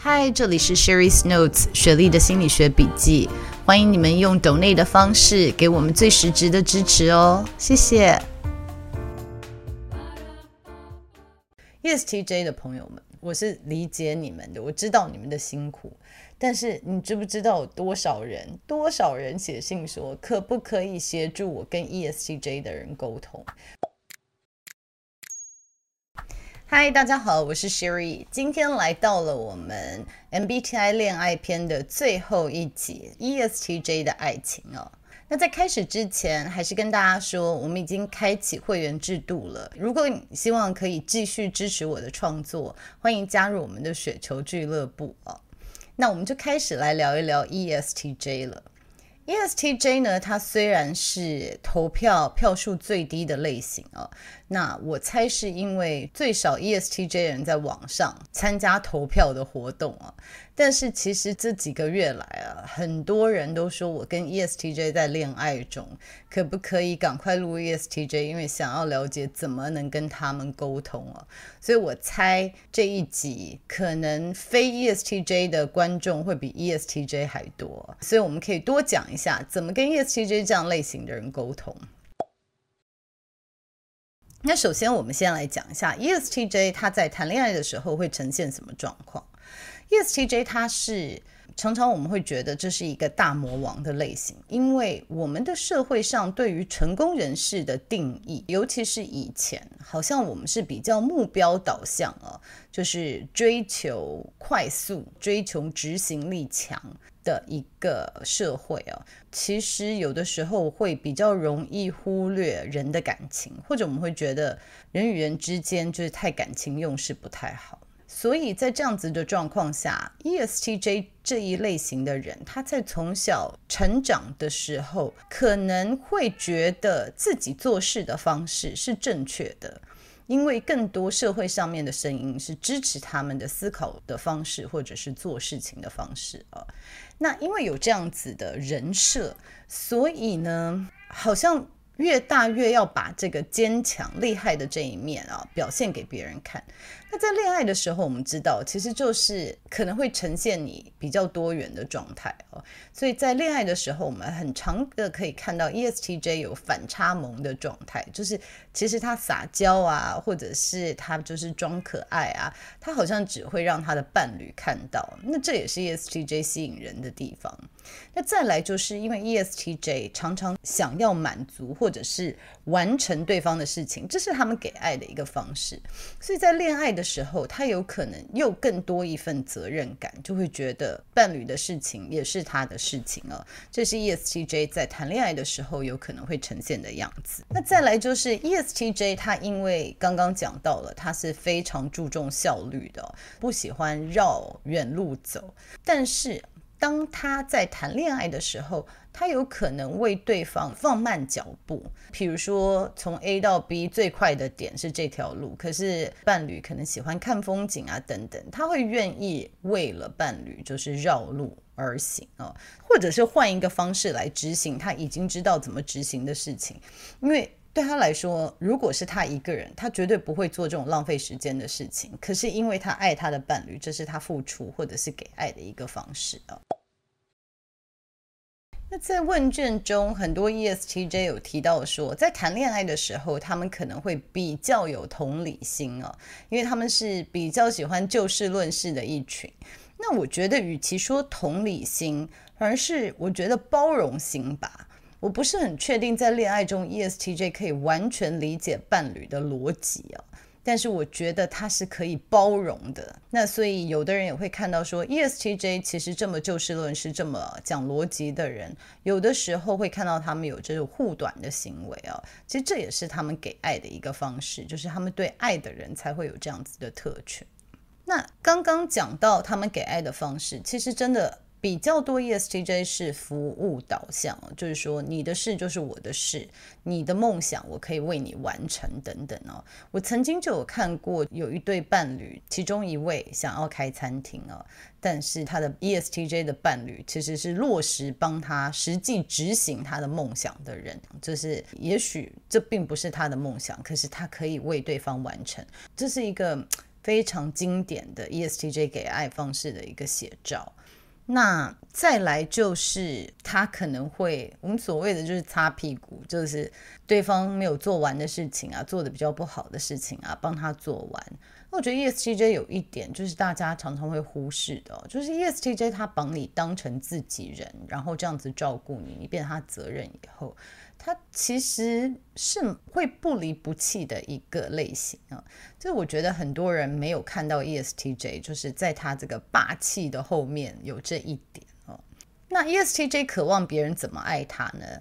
嗨，这里是 Sherry's Notes 雪莉的心理学笔记。欢迎你们用 donate 的方式给我们最实质的支持哦，谢谢。ESTJ 的朋友们，我是理解你们的，我知道你们的辛苦，但是你知不知道有多少人，多少人写信说，可不可以协助我跟 ESTJ 的人沟通？嗨，大家好，我是 Sherry，今天来到了我们 MBTI 恋爱篇的最后一集，ESTJ 的爱情哦。那在开始之前，还是跟大家说，我们已经开启会员制度了。如果你希望可以继续支持我的创作，欢迎加入我们的雪球俱乐部哦。那我们就开始来聊一聊 ESTJ 了。ESTJ 呢，它虽然是投票票数最低的类型哦，那我猜是因为最少 ESTJ 人在网上参加投票的活动啊。但是其实这几个月来啊，很多人都说我跟 ESTJ 在恋爱中，可不可以赶快录 ESTJ？因为想要了解怎么能跟他们沟通啊。所以我猜这一集可能非 ESTJ 的观众会比 ESTJ 还多，所以我们可以多讲一下怎么跟 ESTJ 这样类型的人沟通。那首先我们先来讲一下 ESTJ 他在谈恋爱的时候会呈现什么状况。ESTJ 它是常常我们会觉得这是一个大魔王的类型，因为我们的社会上对于成功人士的定义，尤其是以前，好像我们是比较目标导向啊，就是追求快速、追求执行力强的一个社会啊。其实有的时候会比较容易忽略人的感情，或者我们会觉得人与人之间就是太感情用事不太好。所以在这样子的状况下，ESTJ 这一类型的人，他在从小成长的时候，可能会觉得自己做事的方式是正确的，因为更多社会上面的声音是支持他们的思考的方式，或者是做事情的方式啊。那因为有这样子的人设，所以呢，好像越大越要把这个坚强厉害的这一面啊，表现给别人看。那在恋爱的时候，我们知道其实就是可能会呈现你比较多元的状态。所以在恋爱的时候，我们很常的可以看到 ESTJ 有反差萌的状态，就是其实他撒娇啊，或者是他就是装可爱啊，他好像只会让他的伴侣看到。那这也是 ESTJ 吸引人的地方。那再来就是因为 ESTJ 常常想要满足或者是完成对方的事情，这是他们给爱的一个方式。所以在恋爱的时候，他有可能又更多一份责任感，就会觉得伴侣的事情也是他的事情啊。这是 ESTJ 在谈恋爱的时候有可能会呈现的样子。那再来就是 ESTJ，他因为刚刚讲到了，他是非常注重效率的，不喜欢绕远路走，但是。当他在谈恋爱的时候，他有可能为对方放慢脚步。比如说，从 A 到 B 最快的点是这条路，可是伴侣可能喜欢看风景啊等等，他会愿意为了伴侣就是绕路而行啊，或者是换一个方式来执行他已经知道怎么执行的事情，因为。对他来说，如果是他一个人，他绝对不会做这种浪费时间的事情。可是因为他爱他的伴侣，这是他付出或者是给爱的一个方式啊。那在问卷中，很多 ESTJ 有提到说，在谈恋爱的时候，他们可能会比较有同理心啊，因为他们是比较喜欢就事论事的一群。那我觉得，与其说同理心，反而是我觉得包容心吧。我不是很确定，在恋爱中，ESTJ 可以完全理解伴侣的逻辑啊。但是我觉得他是可以包容的。那所以有的人也会看到说，ESTJ 其实这么就事论事、这么讲逻辑的人，有的时候会看到他们有这种护短的行为啊。其实这也是他们给爱的一个方式，就是他们对爱的人才会有这样子的特权。那刚刚讲到他们给爱的方式，其实真的。比较多 ESTJ 是服务导向，就是说你的事就是我的事，你的梦想我可以为你完成等等哦。我曾经就有看过有一对伴侣，其中一位想要开餐厅哦，但是他的 ESTJ 的伴侣其实是落实帮他实际执行他的梦想的人，就是也许这并不是他的梦想，可是他可以为对方完成，这是一个非常经典的 ESTJ 给爱方式的一个写照。那再来就是他可能会，我们所谓的就是擦屁股，就是对方没有做完的事情啊，做的比较不好的事情啊，帮他做完。我觉得 ESTJ 有一点就是大家常常会忽视的，就是 ESTJ 他把你当成自己人，然后这样子照顾你，你变他责任以后。他其实是会不离不弃的一个类型啊，就我觉得很多人没有看到 ESTJ，就是在他这个霸气的后面有这一点哦。那 ESTJ 渴望别人怎么爱他呢？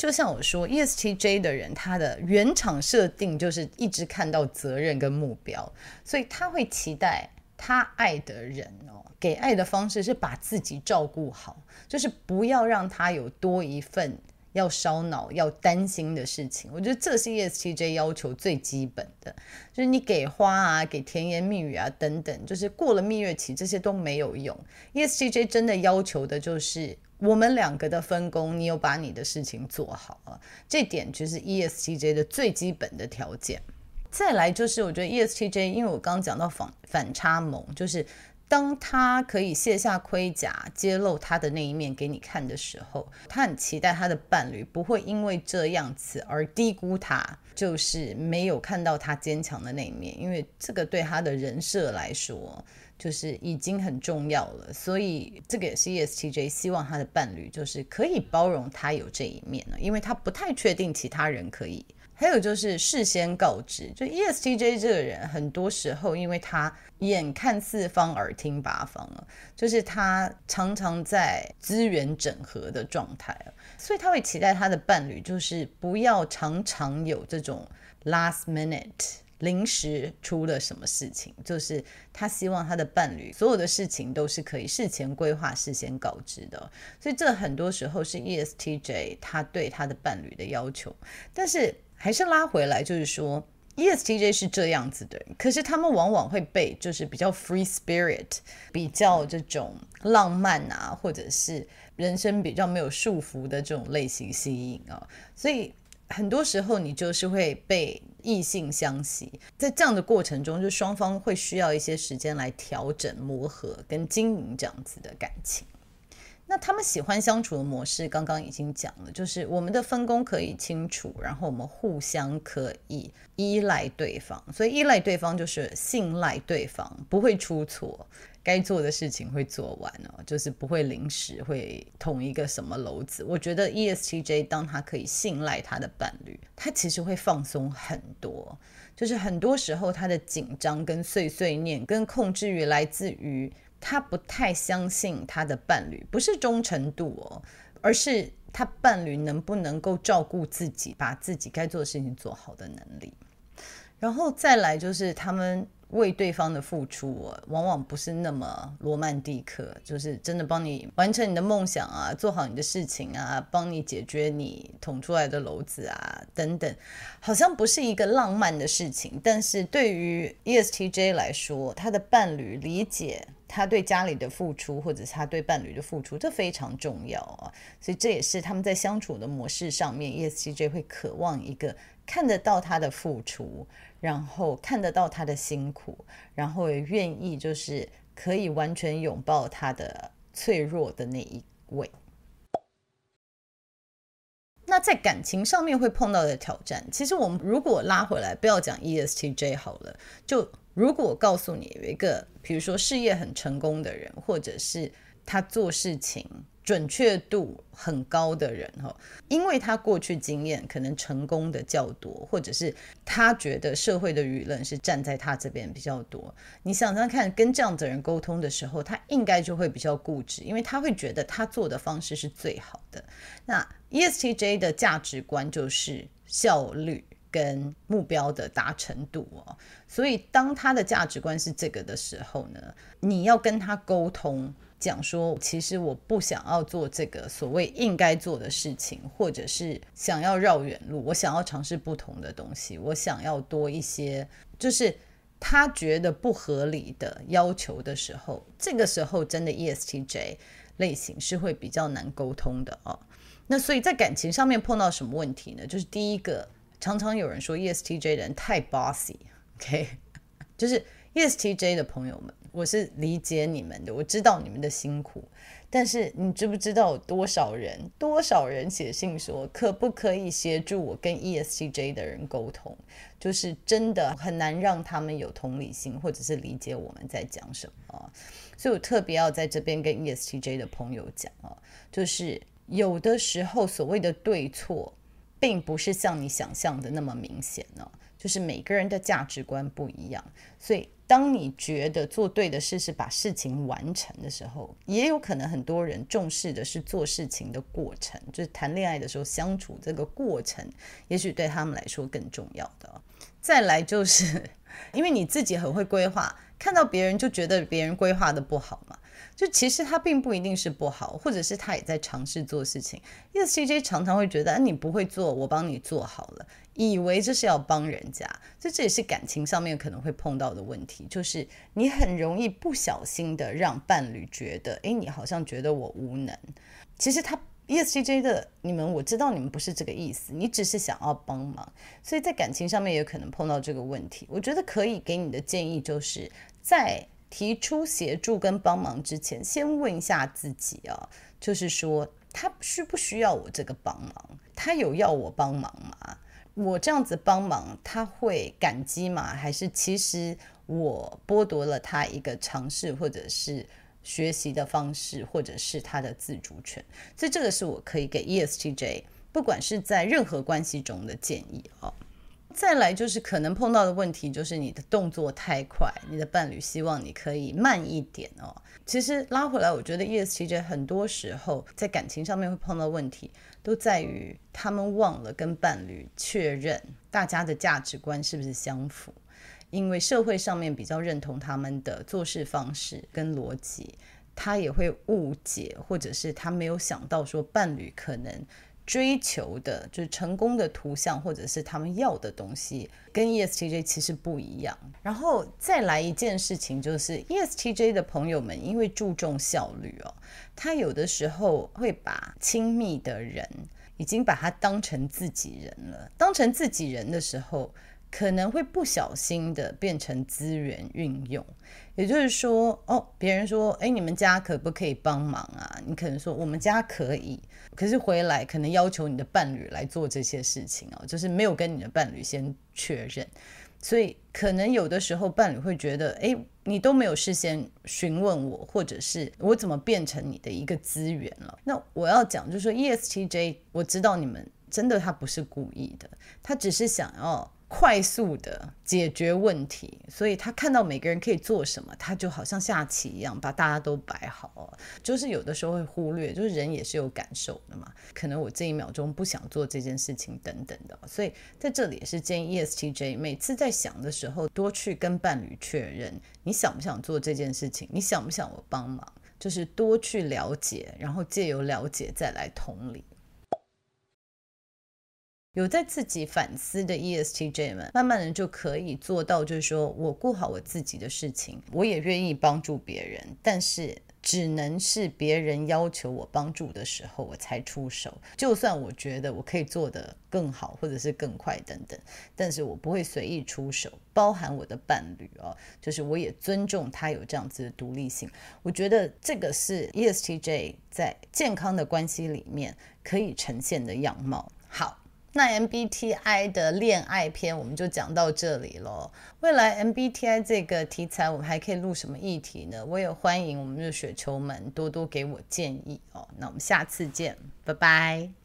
就像我说，ESTJ 的人他的原厂设定就是一直看到责任跟目标，所以他会期待他爱的人哦，给爱的方式是把自己照顾好，就是不要让他有多一份。要烧脑、要担心的事情，我觉得这是 ESTJ 要求最基本的，就是你给花啊、给甜言蜜语啊等等，就是过了蜜月期，这些都没有用。ESTJ 真的要求的就是我们两个的分工，你有把你的事情做好啊，这点就是 ESTJ 的最基本的条件。再来就是，我觉得 ESTJ，因为我刚刚讲到反反差萌，就是。当他可以卸下盔甲，揭露他的那一面给你看的时候，他很期待他的伴侣不会因为这样子而低估他，就是没有看到他坚强的那一面，因为这个对他的人设来说就是已经很重要了。所以这个也是 ESTJ 希望他的伴侣就是可以包容他有这一面呢，因为他不太确定其他人可以。还有就是事先告知，就 ESTJ 这个人，很多时候因为他眼看四方，耳听八方啊，就是他常常在资源整合的状态，所以他会期待他的伴侣就是不要常常有这种 last minute 临时出了什么事情，就是他希望他的伴侣所有的事情都是可以事前规划、事先告知的，所以这很多时候是 ESTJ 他对他的伴侣的要求，但是。还是拉回来，就是说，ESTJ 是这样子的，可是他们往往会被就是比较 free spirit、比较这种浪漫啊，或者是人生比较没有束缚的这种类型吸引啊，所以很多时候你就是会被异性相吸，在这样的过程中，就双方会需要一些时间来调整、磨合跟经营这样子的感情。那他们喜欢相处的模式，刚刚已经讲了，就是我们的分工可以清楚，然后我们互相可以依赖对方，所以依赖对方就是信赖对方，不会出错，该做的事情会做完哦，就是不会临时会捅一个什么篓子。我觉得 ESTJ 当他可以信赖他的伴侣，他其实会放松很多，就是很多时候他的紧张跟碎碎念跟控制欲来自于。他不太相信他的伴侣，不是忠诚度哦，而是他伴侣能不能够照顾自己，把自己该做的事情做好的能力。然后再来就是他们。为对方的付出，往往不是那么罗曼蒂克，就是真的帮你完成你的梦想啊，做好你的事情啊，帮你解决你捅出来的篓子啊，等等，好像不是一个浪漫的事情。但是对于 ESTJ 来说，他的伴侣理解他对家里的付出，或者是他对伴侣的付出，这非常重要啊。所以这也是他们在相处的模式上面，ESTJ 会渴望一个看得到他的付出。然后看得到他的辛苦，然后也愿意就是可以完全拥抱他的脆弱的那一位。那在感情上面会碰到的挑战，其实我们如果拉回来，不要讲 ESTJ 好了，就如果告诉你有一个，比如说事业很成功的人，或者是他做事情准确度很高的人哈，因为他过去经验可能成功的较多，或者是他觉得社会的舆论是站在他这边比较多。你想想看，跟这样的人沟通的时候，他应该就会比较固执，因为他会觉得他做的方式是最好的。那 ESTJ 的价值观就是效率跟目标的达成度哦，所以当他的价值观是这个的时候呢，你要跟他沟通。讲说，其实我不想要做这个所谓应该做的事情，或者是想要绕远路，我想要尝试不同的东西，我想要多一些，就是他觉得不合理的要求的时候，这个时候真的 ESTJ 类型是会比较难沟通的哦。那所以在感情上面碰到什么问题呢？就是第一个，常常有人说 ESTJ 的人太 bossy，OK，就是 ESTJ 的朋友们。我是理解你们的，我知道你们的辛苦，但是你知不知道有多少人，多少人写信说，可不可以协助我跟 ESTJ 的人沟通？就是真的很难让他们有同理心，或者是理解我们在讲什么。所以我特别要在这边跟 ESTJ 的朋友讲啊，就是有的时候所谓的对错，并不是像你想象的那么明显呢。就是每个人的价值观不一样，所以当你觉得做对的事是把事情完成的时候，也有可能很多人重视的是做事情的过程，就是谈恋爱的时候相处这个过程，也许对他们来说更重要的。再来就是 因为你自己很会规划，看到别人就觉得别人规划的不好嘛。就其实他并不一定是不好，或者是他也在尝试做事情。ESTJ 常常会觉得，啊，你不会做，我帮你做好了，以为这是要帮人家。所以这也是感情上面可能会碰到的问题，就是你很容易不小心的让伴侣觉得，诶，你好像觉得我无能。其实他 ESTJ 的你们，我知道你们不是这个意思，你只是想要帮忙。所以在感情上面也可能碰到这个问题。我觉得可以给你的建议就是在。提出协助跟帮忙之前，先问一下自己啊，就是说他需不需要我这个帮忙？他有要我帮忙吗？我这样子帮忙，他会感激吗？还是其实我剥夺了他一个尝试或者是学习的方式，或者是他的自主权？所以这个是我可以给 ESTJ，不管是在任何关系中的建议啊。再来就是可能碰到的问题，就是你的动作太快，你的伴侣希望你可以慢一点哦。其实拉回来，我觉得 ESTJ 很多时候在感情上面会碰到问题，都在于他们忘了跟伴侣确认大家的价值观是不是相符，因为社会上面比较认同他们的做事方式跟逻辑，他也会误解，或者是他没有想到说伴侣可能。追求的就是成功的图像，或者是他们要的东西，跟 ESTJ 其实不一样。然后再来一件事情，就是 ESTJ 的朋友们，因为注重效率哦，他有的时候会把亲密的人已经把他当成自己人了。当成自己人的时候，可能会不小心的变成资源运用。也就是说，哦，别人说，哎，你们家可不可以帮忙啊？你可能说，我们家可以。可是回来可能要求你的伴侣来做这些事情哦，就是没有跟你的伴侣先确认，所以可能有的时候伴侣会觉得，哎，你都没有事先询问我，或者是我怎么变成你的一个资源了？那我要讲就是说，ESTJ，我知道你们真的他不是故意的，他只是想要。快速的解决问题，所以他看到每个人可以做什么，他就好像下棋一样，把大家都摆好。就是有的时候会忽略，就是人也是有感受的嘛。可能我这一秒钟不想做这件事情等等的，所以在这里也是建议 ESTJ 每次在想的时候，多去跟伴侣确认，你想不想做这件事情，你想不想我帮忙，就是多去了解，然后借由了解再来同理。有在自己反思的 ESTJ 们，慢慢的就可以做到，就是说我顾好我自己的事情，我也愿意帮助别人，但是只能是别人要求我帮助的时候，我才出手。就算我觉得我可以做得更好，或者是更快等等，但是我不会随意出手，包含我的伴侣哦，就是我也尊重他有这样子的独立性。我觉得这个是 ESTJ 在健康的关系里面可以呈现的样貌。好。那 MBTI 的恋爱篇我们就讲到这里喽。未来 MBTI 这个题材我们还可以录什么议题呢？我也欢迎我们的雪球们多多给我建议哦。那我们下次见，拜拜。